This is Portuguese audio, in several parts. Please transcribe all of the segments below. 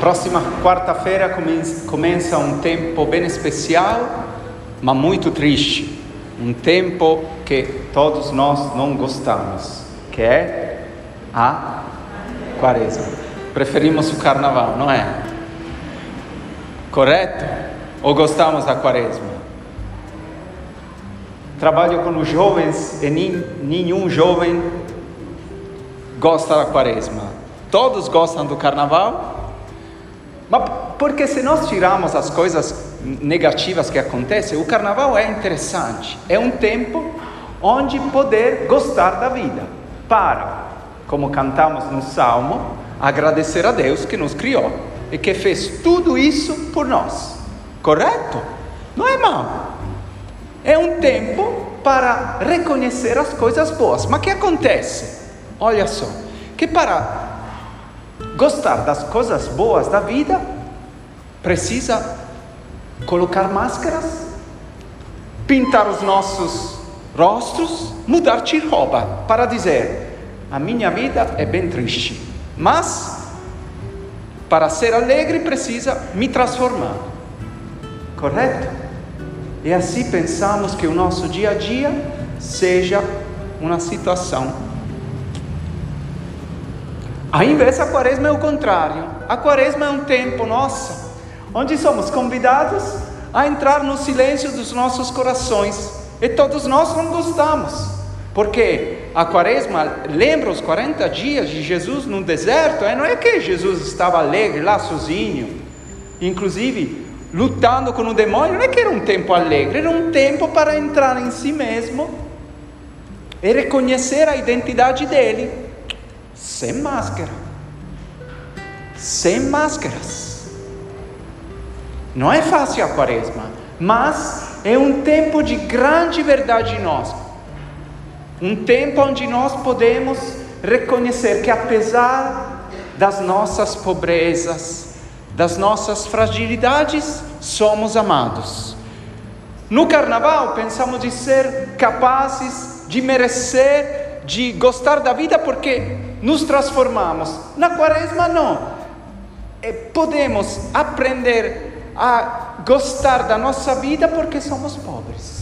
Próxima quarta-feira começa um tempo bem especial, mas muito triste. Um tempo que todos nós não gostamos, que é a quaresma. Preferimos o carnaval, não é? Correto? Ou gostamos da quaresma? Trabalho com os jovens e nenhum jovem gosta da quaresma. Todos gostam do carnaval, mas porque se nós tirarmos as coisas negativas que acontecem, o carnaval é interessante. É um tempo onde poder gostar da vida. Para, como cantamos no Salmo, agradecer a Deus que nos criou e que fez tudo isso por nós. Correto? Não é mal. É um tempo para reconhecer as coisas boas. Mas o que acontece? Olha só, que para gostar das coisas boas da vida, precisa colocar máscaras, pintar os nossos rostos, mudar de roupa para dizer: a minha vida é bem triste, mas para ser alegre precisa me transformar. Correto? E assim pensamos que o nosso dia a dia seja uma situação ao invés, a quaresma é o contrário. A quaresma é um tempo, nossa, onde somos convidados a entrar no silêncio dos nossos corações. E todos nós não gostamos. Porque a quaresma lembra os 40 dias de Jesus no deserto. E não é que Jesus estava alegre lá sozinho, inclusive lutando com o demônio. Não é que era um tempo alegre, era um tempo para entrar em si mesmo e reconhecer a identidade dele sem máscara. Sem máscaras. Não é fácil a quaresma, mas é um tempo de grande verdade em nós. Um tempo onde nós podemos reconhecer que, apesar das nossas pobrezas, das nossas fragilidades, somos amados. No carnaval, pensamos de ser capazes de merecer de gostar da vida porque nos transformamos. Na quaresma, não. É, podemos aprender a gostar da nossa vida porque somos pobres.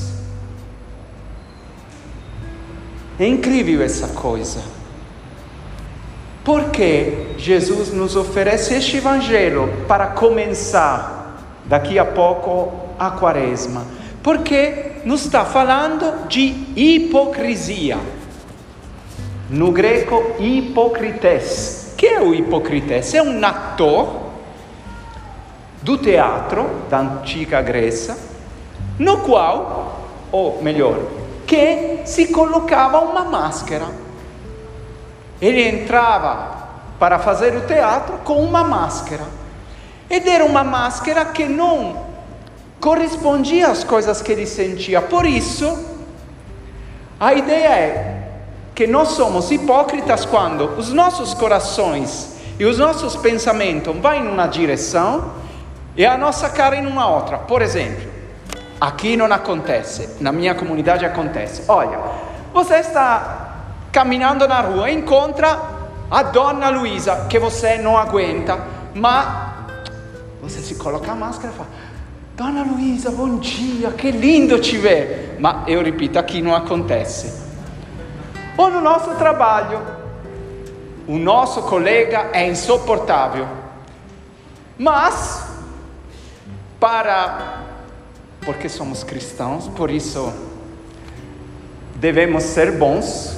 É incrível essa coisa. Porque Jesus nos oferece este Evangelho para começar daqui a pouco a quaresma? Porque nos está falando de hipocrisia. No greco, hipocrites. Que é o hipocrites? É um ator do teatro da antiga Grécia, no qual, ou melhor, que se colocava uma máscara. Ele entrava para fazer o teatro com uma máscara. Ed era uma máscara que não correspondia às coisas que ele sentia. Por isso, a ideia é que nós somos hipócritas quando os nossos corações e os nossos pensamentos vão em uma direção e a nossa cara em uma outra. Por exemplo, aqui não acontece, na minha comunidade acontece. Olha, você está caminhando na rua e encontra a dona Luísa que você não aguenta, mas você se coloca a máscara e fala: Dona Luísa, bom dia, que lindo te ver. Mas eu repito, aqui não acontece. Ou no nosso trabalho, o nosso colega é insuportável, mas para porque somos cristãos, por isso devemos ser bons.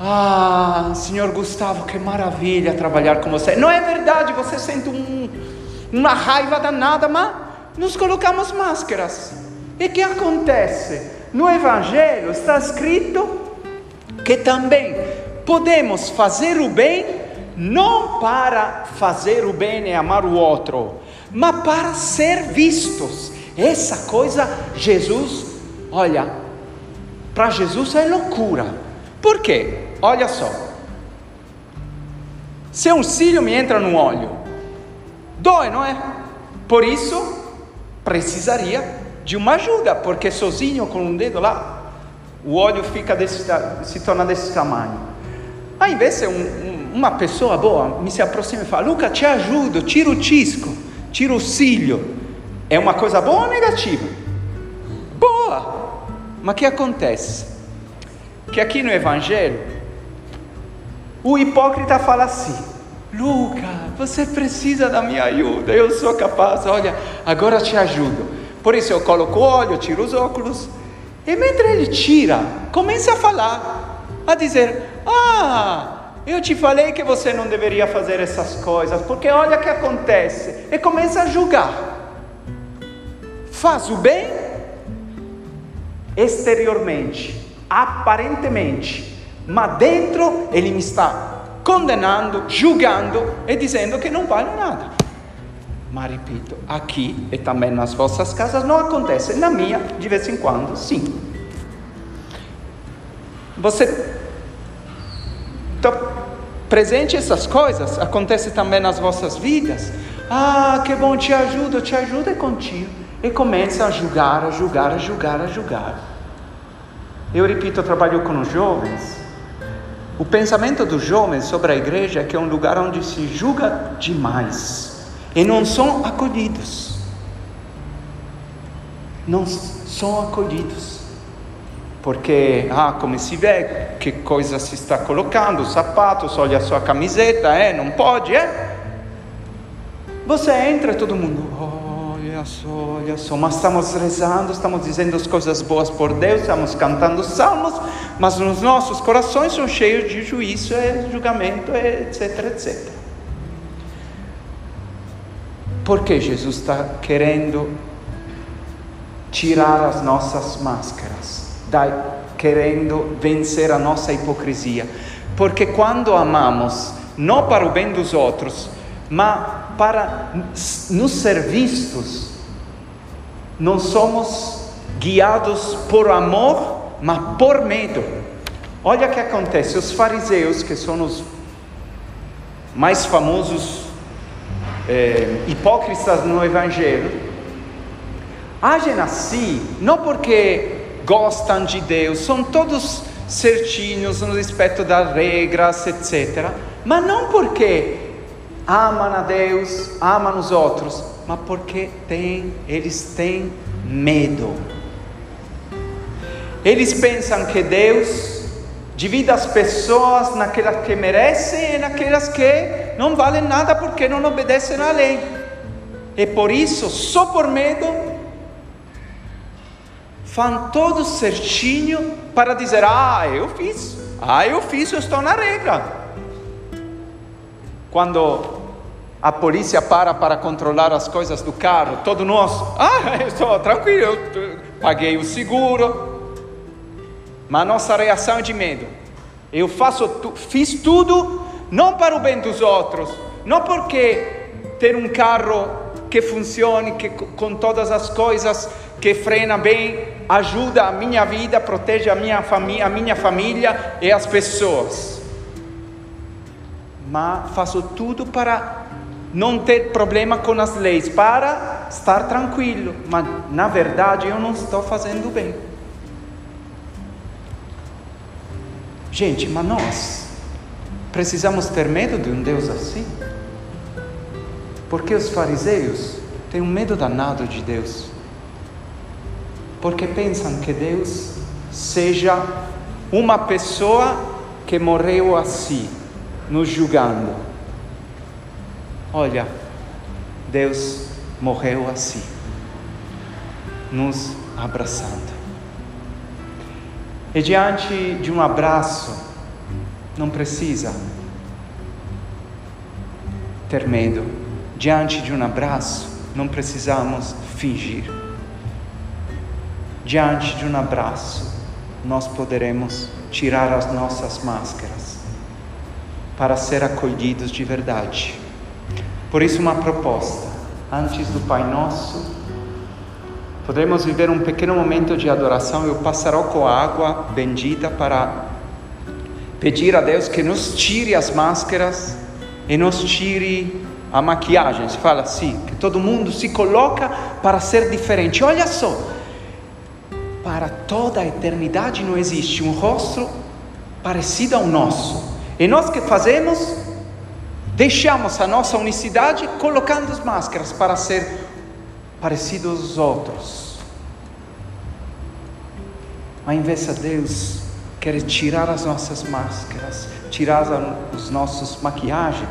Ah, senhor Gustavo, que maravilha trabalhar com você. Não é verdade, você sente um, uma raiva danada, mas nos colocamos máscaras. E o que acontece? No Evangelho está escrito que também podemos fazer o bem não para fazer o bem e amar o outro, mas para ser vistos. Essa coisa, Jesus, olha, para Jesus é loucura. Por quê? Olha só. Se um cílio me entra no olho, dói, não é? Por isso, precisaria de uma ajuda, porque sozinho com um dedo lá, o óleo fica desse, se torna desse tamanho. Ao invés de ser um, um, uma pessoa boa mi si approssima e fala: Luca, ti aiuto, tiro o cisco, tiro o ciglio. È uma coisa boa ou negativa? Boa! Ma che acontece? Que aqui no Evangelho, o hipócrita fala assim: Luca, você precisa da minha ajuda, eu sou capaz, olha, agora te ajudo. Por isso eu coloco óleo, tiro os óculos, e mentre ele tira, começa a falar, a dizer: Ah, eu te falei que você não deveria fazer essas coisas, porque olha o que acontece. E começa a julgar. Faz o bem exteriormente, aparentemente, mas dentro ele me está condenando, julgando e dizendo que não vale nada. Mas repito, aqui e também nas vossas casas não acontece, na minha, de vez em quando, sim. Você está presente essas coisas, acontece também nas vossas vidas. Ah, que bom, te ajudo, te ajudo é contigo. E começa a julgar, a julgar, a julgar, a julgar. Eu repito, eu trabalho com os jovens. O pensamento dos jovens sobre a igreja é que é um lugar onde se julga demais e não são acolhidos. Não são acolhidos. Porque, ah, como se vê, que coisa se está colocando, os sapatos, olha a sua camiseta, é, não pode, é? Você entra todo mundo, olha só, olha só, mas estamos rezando, estamos dizendo as coisas boas por Deus, estamos cantando salmos, mas nos nossos corações são cheios de juízo, e julgamento, etc, etc. Porque Jesus está querendo tirar as nossas máscaras, querendo vencer a nossa hipocrisia. Porque quando amamos, não para o bem dos outros, mas para nos ser vistos, não somos guiados por amor, mas por medo. Olha o que acontece: os fariseus, que são os mais famosos eh, hipócritas no Evangelho, agem assim, não porque gostam de Deus, são todos certinhos no respeito das regras, etc. Mas não porque amam a Deus, amam os outros, mas porque tem, eles têm medo. Eles pensam que Deus divide as pessoas naquelas que merecem e naquelas que não valem nada porque não obedecem à lei. E por isso, só por medo, fazem tudo certinho para dizer: Ah, eu fiz, ah, eu fiz, eu estou na regra. Quando a polícia para para controlar as coisas do carro, todo nós, ah, eu estou tranquilo, eu paguei o seguro. Mas a nossa reação é de medo. Eu faço, fiz tudo não para o bem dos outros, não porque ter um carro que funcione, que com todas as coisas, que frena bem, ajuda a minha vida, protege a minha a minha família e as pessoas. Mas faço tudo para não ter problema com as leis, para estar tranquilo, mas na verdade eu não estou fazendo bem. Gente, mas nós precisamos ter medo de um Deus assim? Porque os fariseus têm um medo danado de Deus. Porque pensam que Deus seja uma pessoa que morreu assim, nos julgando Olha, Deus morreu assim, nos abraçando. E diante de um abraço, não precisa ter medo. Diante de um abraço, não precisamos fingir. Diante de um abraço, nós poderemos tirar as nossas máscaras para ser acolhidos de verdade. Por isso, uma proposta: antes do Pai Nosso, podemos viver um pequeno momento de adoração. Eu passarei com a água bendita para pedir a Deus que nos tire as máscaras e nos tire a maquiagem. Se fala assim, que todo mundo se coloca para ser diferente. Olha só, para toda a eternidade não existe um rosto parecido ao nosso. E nós que fazemos? deixamos a nossa unicidade colocando as máscaras para ser parecidos aos outros. Mas em vez de Deus quer tirar as nossas máscaras, tirar os nossos maquiagens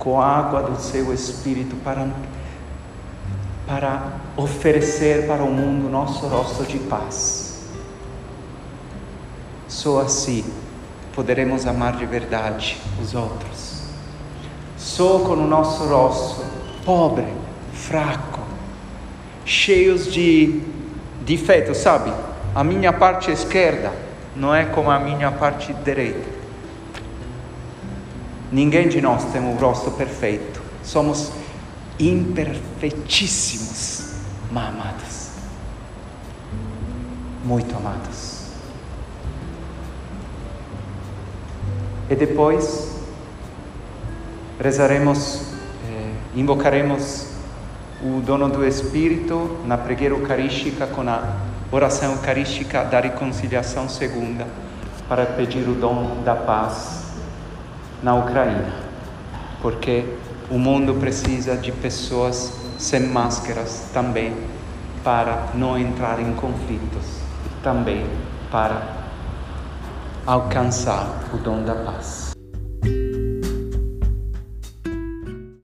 com a água do seu Espírito para para oferecer para o mundo nosso rosto de paz. Só assim poderemos amar de verdade os outros. Só com o nosso rosto pobre, fraco, cheios de defeitos, sabe? A minha parte esquerda não é como a minha parte direita. Ninguém de nós tem um rosto perfeito. Somos imperfeitíssimos, mas amados. Muito amados. E depois rezaremos, eh, invocaremos o dono do Espírito na pregueira eucarística com a oração eucarística da reconciliação segunda para pedir o dom da paz na Ucrânia, porque o mundo precisa de pessoas sem máscaras também para não entrar em conflitos e também para alcançar o dom da paz.